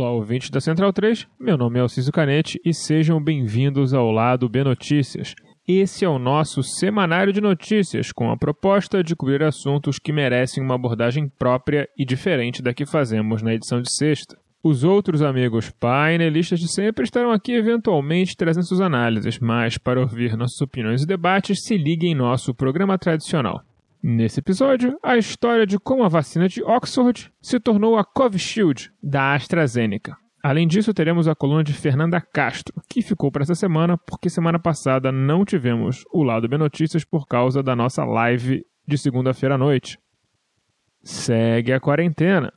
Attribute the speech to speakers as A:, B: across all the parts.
A: Olá, ouvintes da Central 3. Meu nome é Alciso Canete e sejam bem-vindos ao Lado B Notícias. Esse é o nosso semanário de notícias, com a proposta de cobrir assuntos que merecem uma abordagem própria e diferente da que fazemos na edição de sexta. Os outros amigos painelistas de sempre estarão aqui eventualmente trazendo suas análises, mas para ouvir nossas opiniões e debates, se liguem em nosso programa tradicional. Nesse episódio, a história de como a vacina de Oxford se tornou a Covishield da AstraZeneca. Além disso, teremos a coluna de Fernanda Castro, que ficou para essa semana porque semana passada não tivemos o lado B Notícias por causa da nossa live de segunda-feira à noite. Segue a quarentena.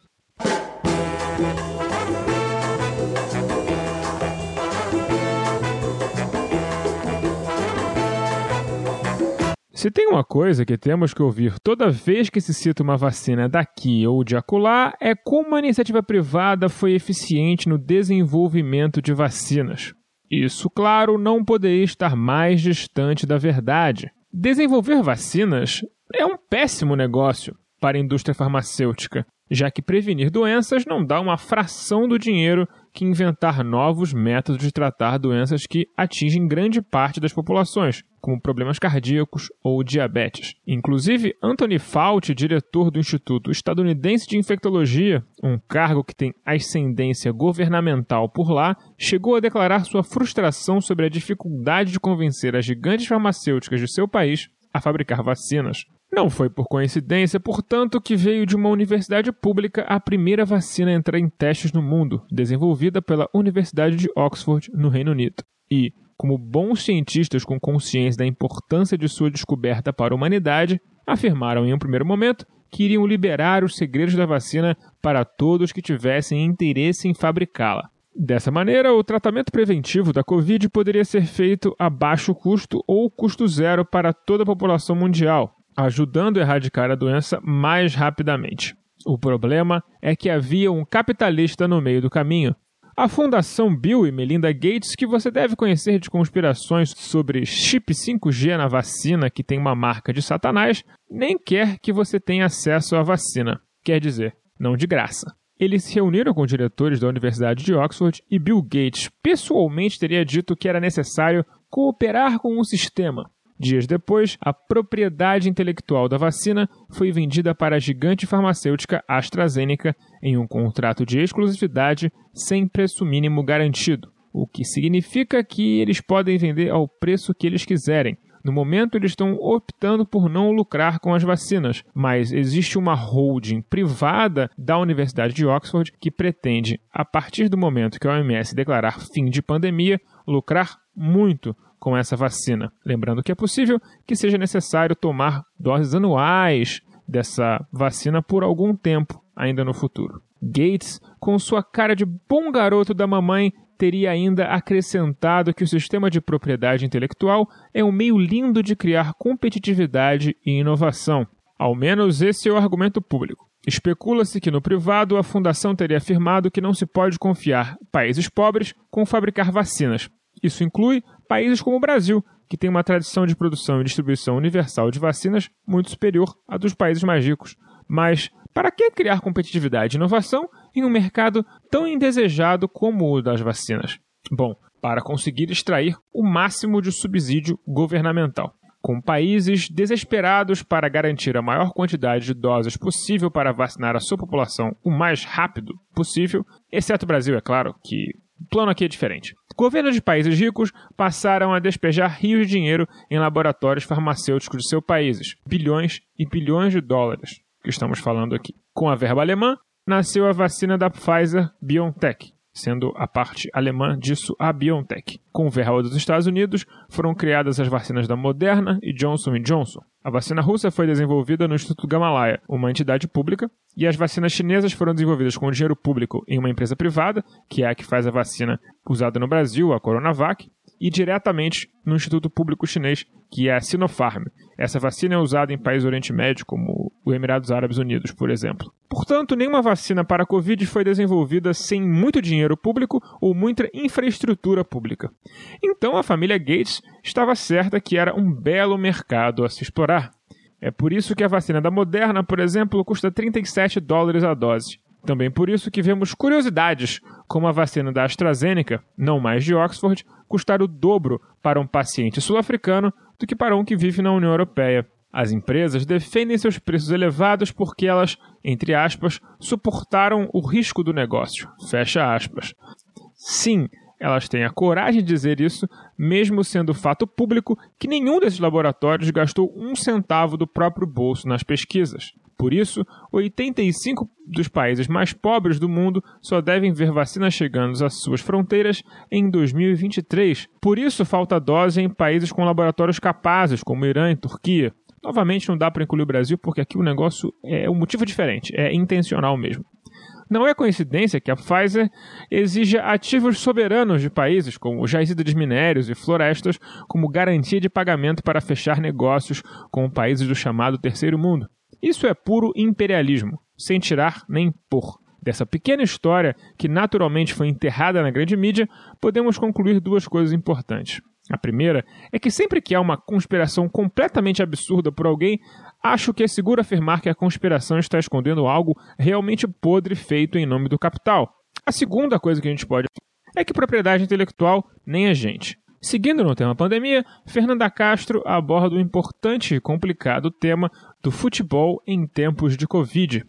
A: Se tem uma coisa que temos que ouvir toda vez que se cita uma vacina daqui ou de acolá, é como a iniciativa privada foi eficiente no desenvolvimento de vacinas. Isso, claro, não poderia estar mais distante da verdade. Desenvolver vacinas é um péssimo negócio para a indústria farmacêutica, já que prevenir doenças não dá uma fração do dinheiro que inventar novos métodos de tratar doenças que atingem grande parte das populações, como problemas cardíacos ou diabetes. Inclusive, Anthony Fauci, diretor do Instituto Estadunidense de Infectologia, um cargo que tem ascendência governamental por lá, chegou a declarar sua frustração sobre a dificuldade de convencer as gigantes farmacêuticas de seu país a fabricar vacinas. Não foi por coincidência, portanto, que veio de uma universidade pública a primeira vacina a entrar em testes no mundo, desenvolvida pela Universidade de Oxford, no Reino Unido. E, como bons cientistas com consciência da importância de sua descoberta para a humanidade, afirmaram em um primeiro momento que iriam liberar os segredos da vacina para todos que tivessem interesse em fabricá-la. Dessa maneira, o tratamento preventivo da Covid poderia ser feito a baixo custo ou custo zero para toda a população mundial, ajudando a erradicar a doença mais rapidamente. O problema é que havia um capitalista no meio do caminho. A Fundação Bill e Melinda Gates, que você deve conhecer de conspirações sobre chip 5G na vacina que tem uma marca de Satanás, nem quer que você tenha acesso à vacina. Quer dizer, não de graça. Eles se reuniram com diretores da Universidade de Oxford e Bill Gates pessoalmente teria dito que era necessário cooperar com um sistema, Dias depois, a propriedade intelectual da vacina foi vendida para a gigante farmacêutica AstraZeneca em um contrato de exclusividade sem preço mínimo garantido, o que significa que eles podem vender ao preço que eles quiserem. No momento, eles estão optando por não lucrar com as vacinas, mas existe uma holding privada da Universidade de Oxford que pretende, a partir do momento que a OMS declarar fim de pandemia, lucrar muito com essa vacina. Lembrando que é possível que seja necessário tomar doses anuais dessa vacina por algum tempo ainda no futuro. Gates, com sua cara de bom garoto da mamãe, teria ainda acrescentado que o sistema de propriedade intelectual é um meio lindo de criar competitividade e inovação. Ao menos esse é o argumento público. Especula-se que no privado a fundação teria afirmado que não se pode confiar países pobres com fabricar vacinas. Isso inclui países como o Brasil, que tem uma tradição de produção e distribuição universal de vacinas muito superior à dos países mais ricos. Mas para que criar competitividade e inovação em um mercado tão indesejado como o das vacinas? Bom, para conseguir extrair o máximo de subsídio governamental. Com países desesperados para garantir a maior quantidade de doses possível para vacinar a sua população o mais rápido possível, exceto o Brasil, é claro, que o plano aqui é diferente. Governos de países ricos passaram a despejar rios de dinheiro em laboratórios farmacêuticos de seus países, bilhões e bilhões de dólares que estamos falando aqui. Com a verba alemã, nasceu a vacina da Pfizer BioNTech, sendo a parte alemã disso a BioNTech. Com verba dos Estados Unidos, foram criadas as vacinas da Moderna e Johnson Johnson. A vacina russa foi desenvolvida no Instituto Gamaleya, uma entidade pública, e as vacinas chinesas foram desenvolvidas com dinheiro público em uma empresa privada, que é a que faz a vacina usada no Brasil, a Coronavac, e diretamente no Instituto Público Chinês, que é a Sinopharm. Essa vacina é usada em países do Oriente Médio, como os Emirados Árabes Unidos, por exemplo. Portanto, nenhuma vacina para a Covid foi desenvolvida sem muito dinheiro público ou muita infraestrutura pública. Então, a família Gates estava certa que era um belo mercado a se explorar. É por isso que a vacina da Moderna, por exemplo, custa 37 dólares a dose. Também por isso que vemos curiosidades, como a vacina da AstraZeneca, não mais de Oxford, custar o dobro para um paciente sul-africano do que para um que vive na União Europeia. As empresas defendem seus preços elevados porque elas, entre aspas, suportaram o risco do negócio. Fecha aspas. Sim, elas têm a coragem de dizer isso, mesmo sendo fato público que nenhum desses laboratórios gastou um centavo do próprio bolso nas pesquisas. Por isso, 85 dos países mais pobres do mundo só devem ver vacinas chegando às suas fronteiras em 2023. Por isso, falta dose em países com laboratórios capazes, como Irã e Turquia. Novamente, não dá para incluir o Brasil porque aqui o negócio é um motivo diferente, é intencional mesmo. Não é coincidência que a Pfizer exija ativos soberanos de países, como jazidas de minérios e florestas, como garantia de pagamento para fechar negócios com países do chamado Terceiro Mundo. Isso é puro imperialismo, sem tirar nem pôr. Dessa pequena história, que naturalmente foi enterrada na grande mídia, podemos concluir duas coisas importantes. A primeira é que sempre que há uma conspiração completamente absurda por alguém, acho que é seguro afirmar que a conspiração está escondendo algo realmente podre feito em nome do capital. A segunda coisa que a gente pode é que propriedade intelectual nem a gente. Seguindo no tema pandemia, Fernanda Castro aborda o importante e complicado tema do futebol em tempos de Covid.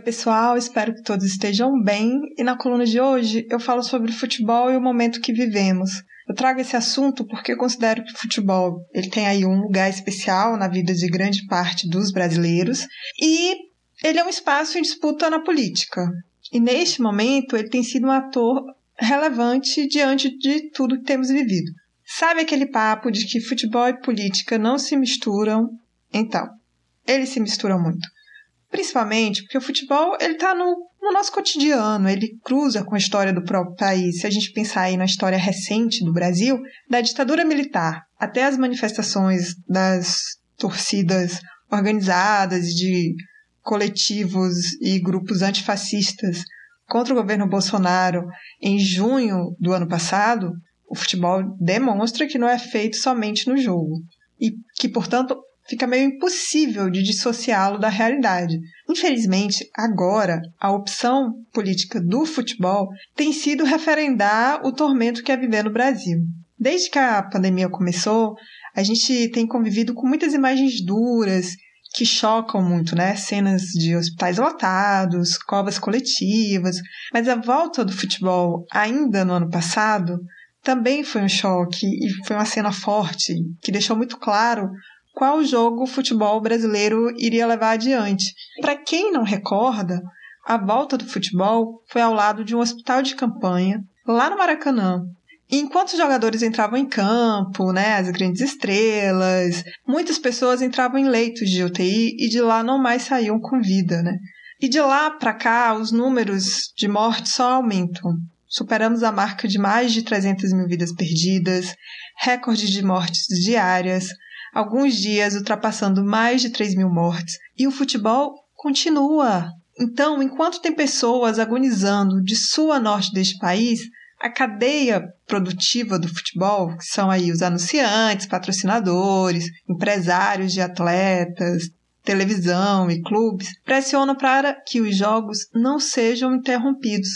B: Pessoal, espero que todos estejam bem. E na coluna de hoje eu falo sobre futebol e o momento que vivemos. Eu trago esse assunto porque eu considero que o futebol ele tem aí um lugar especial na vida de grande parte dos brasileiros e ele é um espaço em disputa na política. E neste momento ele tem sido um ator relevante diante de tudo que temos vivido. Sabe aquele papo de que futebol e política não se misturam? Então, eles se misturam muito. Principalmente porque o futebol ele está no, no nosso cotidiano, ele cruza com a história do próprio país. Se a gente pensar aí na história recente do Brasil, da ditadura militar até as manifestações das torcidas organizadas de coletivos e grupos antifascistas contra o governo Bolsonaro em junho do ano passado, o futebol demonstra que não é feito somente no jogo e que, portanto, fica meio impossível de dissociá-lo da realidade. Infelizmente, agora, a opção política do futebol tem sido referendar o tormento que é viver no Brasil. Desde que a pandemia começou, a gente tem convivido com muitas imagens duras que chocam muito, né? Cenas de hospitais lotados, covas coletivas. Mas a volta do futebol, ainda no ano passado, também foi um choque e foi uma cena forte que deixou muito claro qual jogo o futebol brasileiro iria levar adiante. Para quem não recorda, a volta do futebol foi ao lado de um hospital de campanha, lá no Maracanã. Enquanto os jogadores entravam em campo, né, as grandes estrelas, muitas pessoas entravam em leitos de UTI e de lá não mais saíam com vida, né? E de lá para cá, os números de mortes só aumentam. Superamos a marca de mais de 300 mil vidas perdidas, recorde de mortes diárias, alguns dias ultrapassando mais de 3 mil mortes. E o futebol continua. Então, enquanto tem pessoas agonizando de sul a norte deste país, a cadeia produtiva do futebol, que são aí os anunciantes, patrocinadores, empresários de atletas, televisão e clubes, pressionam para que os jogos não sejam interrompidos.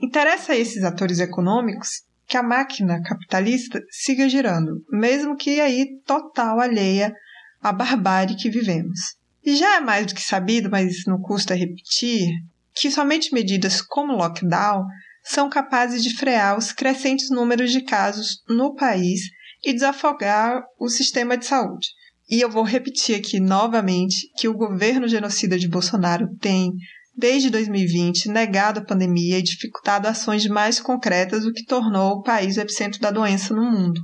B: Interessa a esses atores econômicos que a máquina capitalista siga girando, mesmo que aí total alheia à barbárie que vivemos. E já é mais do que sabido, mas não custa repetir, que somente medidas como lockdown são capazes de frear os crescentes números de casos no país e desafogar o sistema de saúde. E eu vou repetir aqui novamente que o governo genocida de Bolsonaro tem desde 2020, negado a pandemia e dificultado ações mais concretas, o que tornou o país o epicentro da doença no mundo.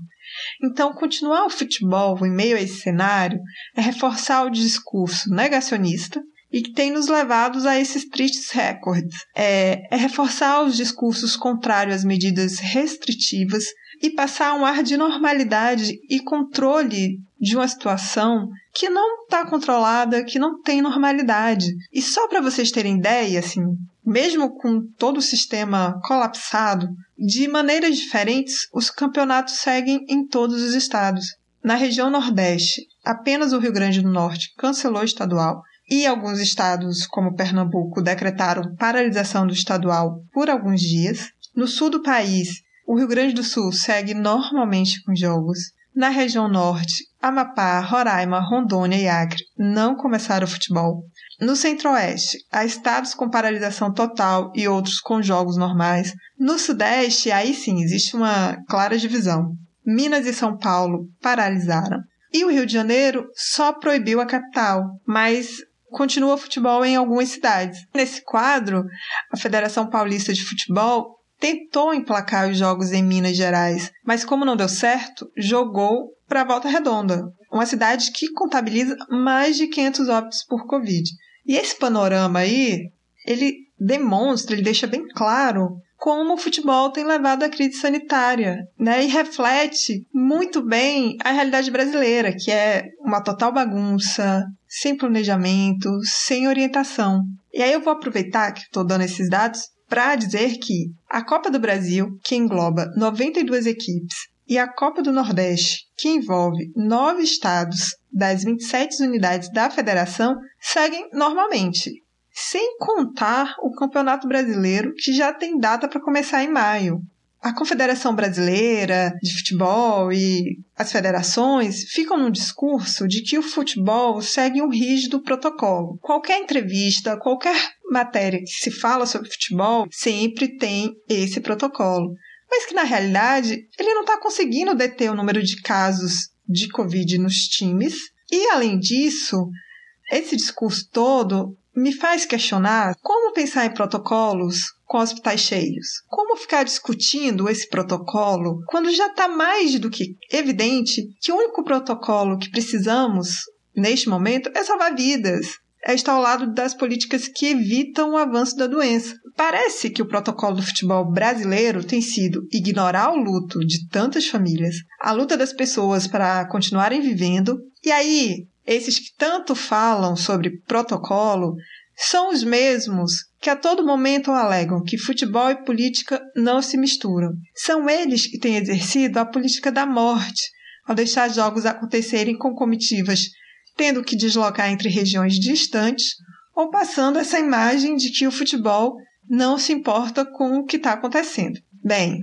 B: Então, continuar o futebol em meio a esse cenário é reforçar o discurso negacionista e que tem nos levado a esses tristes recordes. É, é reforçar os discursos contrários às medidas restritivas e passar um ar de normalidade e controle de uma situação que não está controlada, que não tem normalidade. E só para vocês terem ideia, assim, mesmo com todo o sistema colapsado, de maneiras diferentes, os campeonatos seguem em todos os estados. Na região Nordeste, apenas o Rio Grande do Norte cancelou o estadual e alguns estados, como Pernambuco, decretaram paralisação do estadual por alguns dias. No sul do país, o Rio Grande do Sul segue normalmente com jogos. Na região norte, Amapá, Roraima, Rondônia e Acre não começaram o futebol. No centro-oeste, há estados com paralisação total e outros com jogos normais. No sudeste, aí sim existe uma clara divisão. Minas e São Paulo paralisaram. E o Rio de Janeiro só proibiu a capital, mas continua o futebol em algumas cidades. Nesse quadro, a Federação Paulista de Futebol tentou emplacar os jogos em Minas Gerais, mas como não deu certo, jogou para Volta Redonda, uma cidade que contabiliza mais de 500 óbitos por Covid. E esse panorama aí, ele demonstra, ele deixa bem claro como o futebol tem levado à crise sanitária, né? E reflete muito bem a realidade brasileira, que é uma total bagunça, sem planejamento, sem orientação. E aí eu vou aproveitar que estou dando esses dados para dizer que a Copa do Brasil, que engloba 92 equipes, e a Copa do Nordeste, que envolve nove estados das 27 unidades da federação, seguem normalmente, sem contar o Campeonato Brasileiro, que já tem data para começar em maio. A Confederação Brasileira de Futebol e as federações ficam num discurso de que o futebol segue um rígido protocolo. Qualquer entrevista, qualquer matéria que se fala sobre futebol sempre tem esse protocolo. Mas que na realidade ele não está conseguindo deter o número de casos de Covid nos times. E além disso, esse discurso todo me faz questionar como pensar em protocolos com hospitais cheios. Como ficar discutindo esse protocolo quando já está mais do que evidente que o único protocolo que precisamos neste momento é salvar vidas, é estar ao lado das políticas que evitam o avanço da doença. Parece que o protocolo do futebol brasileiro tem sido ignorar o luto de tantas famílias, a luta das pessoas para continuarem vivendo, e aí esses que tanto falam sobre protocolo são os mesmos que a todo momento alegam que futebol e política não se misturam. São eles que têm exercido a política da morte, ao deixar jogos acontecerem com comitivas tendo que deslocar entre regiões distantes ou passando essa imagem de que o futebol não se importa com o que está acontecendo. Bem,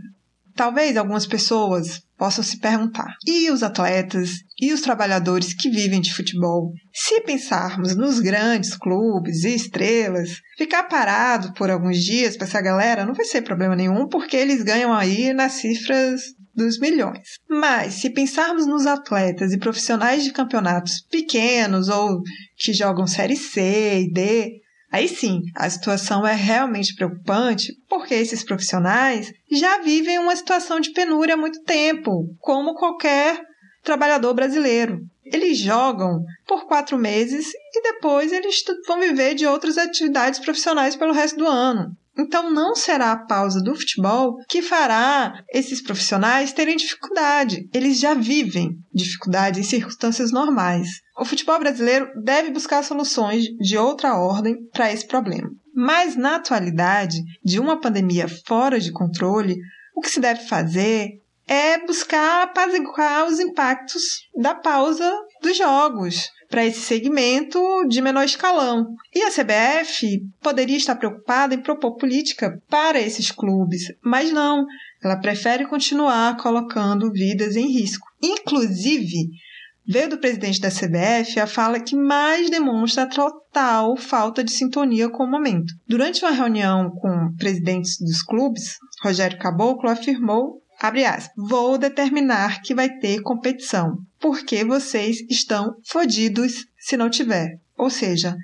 B: talvez algumas pessoas possam se perguntar: e os atletas e os trabalhadores que vivem de futebol? Se pensarmos nos grandes clubes e estrelas, ficar parado por alguns dias para essa galera não vai ser problema nenhum, porque eles ganham aí nas cifras dos milhões. Mas se pensarmos nos atletas e profissionais de campeonatos pequenos ou que jogam série C e D, Aí sim, a situação é realmente preocupante porque esses profissionais já vivem uma situação de penúria há muito tempo, como qualquer trabalhador brasileiro. Eles jogam por quatro meses e depois eles vão viver de outras atividades profissionais pelo resto do ano. Então não será a pausa do futebol que fará esses profissionais terem dificuldade. Eles já vivem dificuldade em circunstâncias normais. O futebol brasileiro deve buscar soluções de outra ordem para esse problema. Mas na atualidade, de uma pandemia fora de controle, o que se deve fazer é buscar apaziguar os impactos da pausa dos jogos para esse segmento de menor escalão. E a CBF poderia estar preocupada em propor política para esses clubes, mas não. Ela prefere continuar colocando vidas em risco. Inclusive, veio do presidente da CBF a fala que mais demonstra a total falta de sintonia com o momento. Durante uma reunião com presidentes dos clubes, Rogério Caboclo afirmou abre aspas, vou determinar que vai ter competição, porque vocês estão fodidos se não tiver. Ou seja,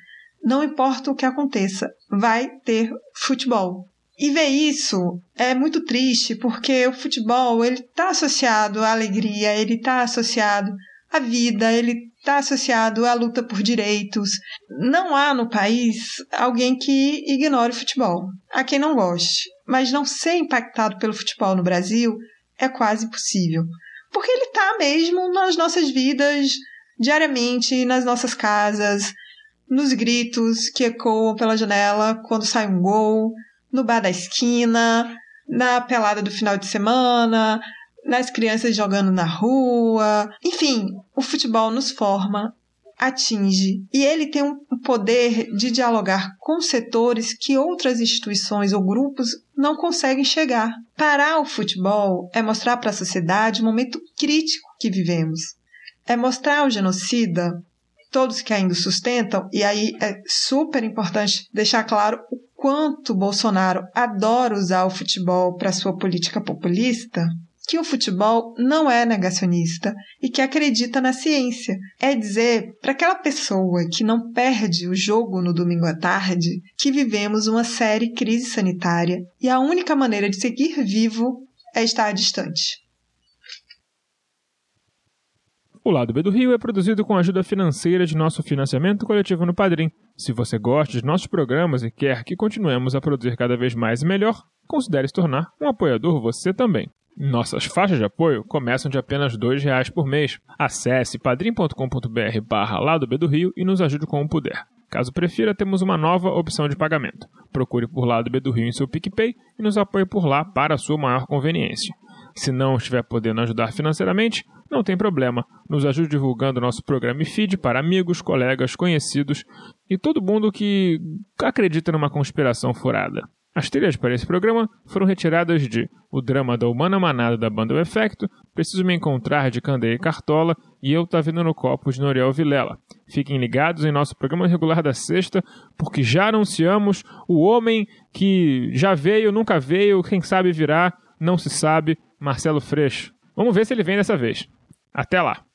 B: não importa o que aconteça, vai ter futebol. E ver isso é muito triste, porque o futebol ele está associado à alegria, ele está associado à vida, ele está associado à luta por direitos. Não há no país alguém que ignore o futebol. Há quem não goste. Mas não ser impactado pelo futebol no Brasil é quase possível. Porque ele está mesmo nas nossas vidas diariamente, nas nossas casas, nos gritos que ecoam pela janela quando sai um gol, no bar da esquina, na pelada do final de semana, nas crianças jogando na rua. Enfim, o futebol nos forma, atinge e ele tem um poder de dialogar com setores que outras instituições ou grupos não conseguem chegar. Parar o futebol é mostrar para a sociedade o momento crítico que vivemos. É mostrar ao genocida todos que ainda sustentam, e aí é super importante deixar claro o quanto Bolsonaro adora usar o futebol para sua política populista, que o futebol não é negacionista e que acredita na ciência. É dizer para aquela pessoa que não perde o jogo no domingo à tarde que vivemos uma série crise sanitária e a única maneira de seguir vivo é estar distante.
A: O Lado B do Rio é produzido com a ajuda financeira de nosso financiamento coletivo no Padrim. Se você gosta de nossos programas e quer que continuemos a produzir cada vez mais e melhor, considere se tornar um apoiador você também. Nossas faixas de apoio começam de apenas R$ reais por mês. Acesse padrim.com.br barra Lado B do Rio e nos ajude como puder. Caso prefira, temos uma nova opção de pagamento. Procure por Lado B do Rio em seu PicPay e nos apoie por lá para sua maior conveniência. Se não estiver podendo ajudar financeiramente, não tem problema. Nos ajude divulgando nosso programa e feed para amigos, colegas, conhecidos e todo mundo que acredita numa conspiração furada. As trilhas para esse programa foram retiradas de O Drama da Humana Manada da banda O Efecto, Preciso Me Encontrar de Candeia e Cartola e Eu Tá Vindo no Copo de Noriel Vilela. Fiquem ligados em nosso programa regular da sexta, porque já anunciamos o homem que já veio, nunca veio, quem sabe virá, não se sabe, Marcelo Freixo. Vamos ver se ele vem dessa vez. Até lá!